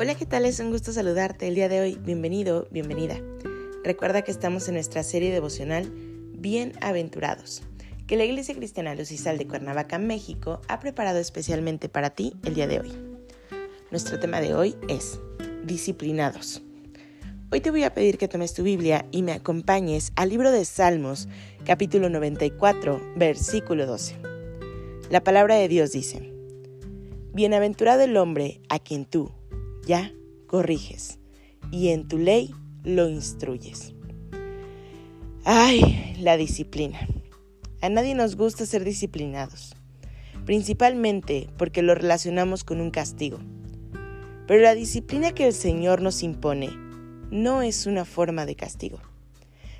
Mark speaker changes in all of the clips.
Speaker 1: Hola, ¿qué tal? Es un gusto saludarte el día de hoy. Bienvenido, bienvenida. Recuerda que estamos en nuestra serie devocional Bienaventurados, que la Iglesia Cristiana Lucisal de Cuernavaca, México, ha preparado especialmente para ti el día de hoy. Nuestro tema de hoy es Disciplinados. Hoy te voy a pedir que tomes tu Biblia y me acompañes al libro de Salmos, capítulo 94, versículo 12. La palabra de Dios dice, Bienaventurado el hombre a quien tú, ya corriges y en tu ley lo instruyes. Ay, la disciplina. A nadie nos gusta ser disciplinados, principalmente porque lo relacionamos con un castigo. Pero la disciplina que el Señor nos impone no es una forma de castigo,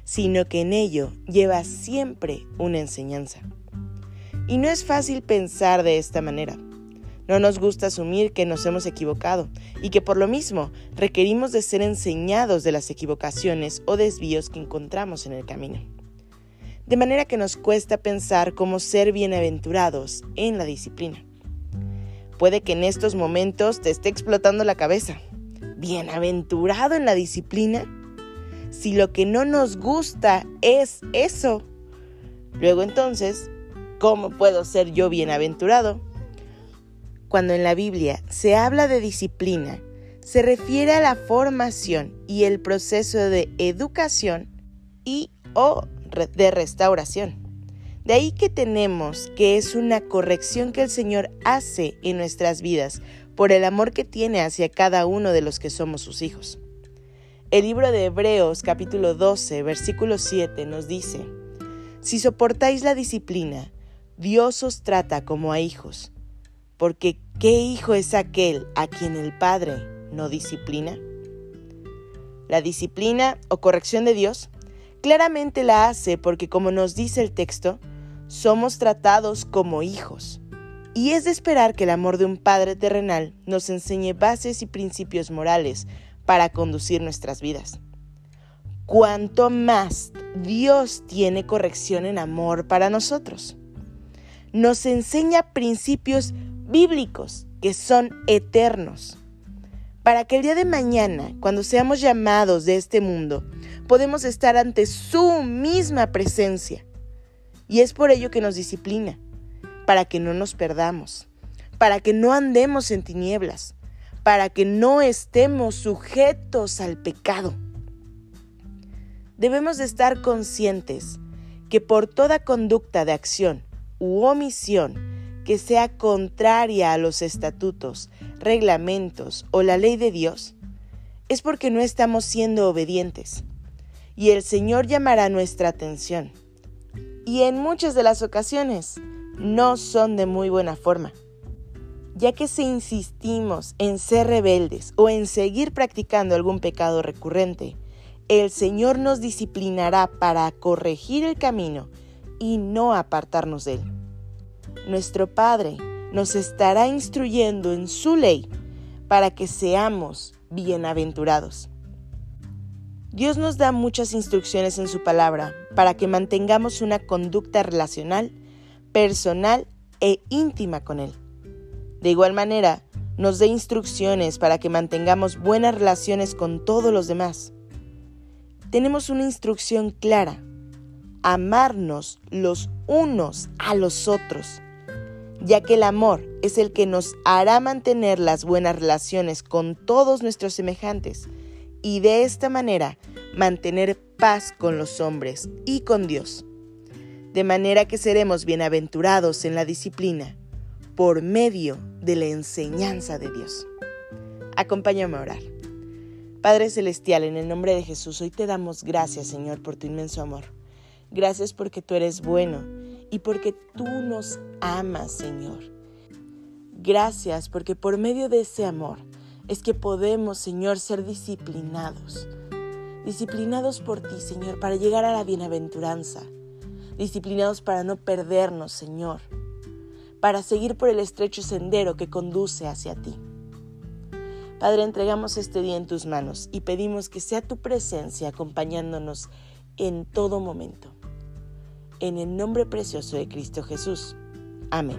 Speaker 1: sino que en ello lleva siempre una enseñanza. Y no es fácil pensar de esta manera no nos gusta asumir que nos hemos equivocado y que por lo mismo requerimos de ser enseñados de las equivocaciones o desvíos que encontramos en el camino. De manera que nos cuesta pensar cómo ser bienaventurados en la disciplina. Puede que en estos momentos te esté explotando la cabeza. ¿Bienaventurado en la disciplina? Si lo que no nos gusta es eso. Luego entonces, ¿cómo puedo ser yo bienaventurado? Cuando en la Biblia se habla de disciplina, se refiere a la formación y el proceso de educación y o de restauración. De ahí que tenemos que es una corrección que el Señor hace en nuestras vidas por el amor que tiene hacia cada uno de los que somos sus hijos. El libro de Hebreos capítulo 12 versículo 7 nos dice, Si soportáis la disciplina, Dios os trata como a hijos porque ¿qué hijo es aquel a quien el Padre no disciplina? La disciplina o corrección de Dios claramente la hace porque como nos dice el texto, somos tratados como hijos. Y es de esperar que el amor de un Padre terrenal nos enseñe bases y principios morales para conducir nuestras vidas. Cuanto más Dios tiene corrección en amor para nosotros. Nos enseña principios bíblicos que son eternos. Para que el día de mañana, cuando seamos llamados de este mundo, podemos estar ante su misma presencia. Y es por ello que nos disciplina, para que no nos perdamos, para que no andemos en tinieblas, para que no estemos sujetos al pecado. Debemos de estar conscientes que por toda conducta de acción u omisión que sea contraria a los estatutos, reglamentos o la ley de Dios, es porque no estamos siendo obedientes. Y el Señor llamará nuestra atención. Y en muchas de las ocasiones no son de muy buena forma. Ya que si insistimos en ser rebeldes o en seguir practicando algún pecado recurrente, el Señor nos disciplinará para corregir el camino y no apartarnos de él nuestro Padre nos estará instruyendo en su ley para que seamos bienaventurados. Dios nos da muchas instrucciones en su palabra para que mantengamos una conducta relacional, personal e íntima con Él. De igual manera, nos da instrucciones para que mantengamos buenas relaciones con todos los demás. Tenemos una instrucción clara, amarnos los unos a los otros ya que el amor es el que nos hará mantener las buenas relaciones con todos nuestros semejantes y de esta manera mantener paz con los hombres y con Dios. De manera que seremos bienaventurados en la disciplina por medio de la enseñanza de Dios. Acompáñame a orar. Padre Celestial, en el nombre de Jesús, hoy te damos gracias, Señor, por tu inmenso amor. Gracias porque tú eres bueno y porque tú nos amas, Señor. Gracias porque por medio de ese amor es que podemos, Señor, ser disciplinados. Disciplinados por ti, Señor, para llegar a la bienaventuranza. Disciplinados para no perdernos, Señor. Para seguir por el estrecho sendero que conduce hacia ti. Padre, entregamos este día en tus manos y pedimos que sea tu presencia acompañándonos en todo momento. En el nombre precioso de Cristo Jesús. Amén.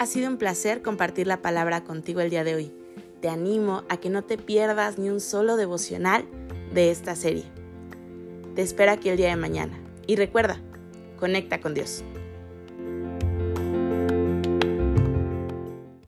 Speaker 1: Ha sido un placer compartir la palabra contigo el día de hoy. Te animo a que no te pierdas ni un solo devocional de esta serie. Te espero aquí el día de mañana. Y recuerda, conecta con Dios.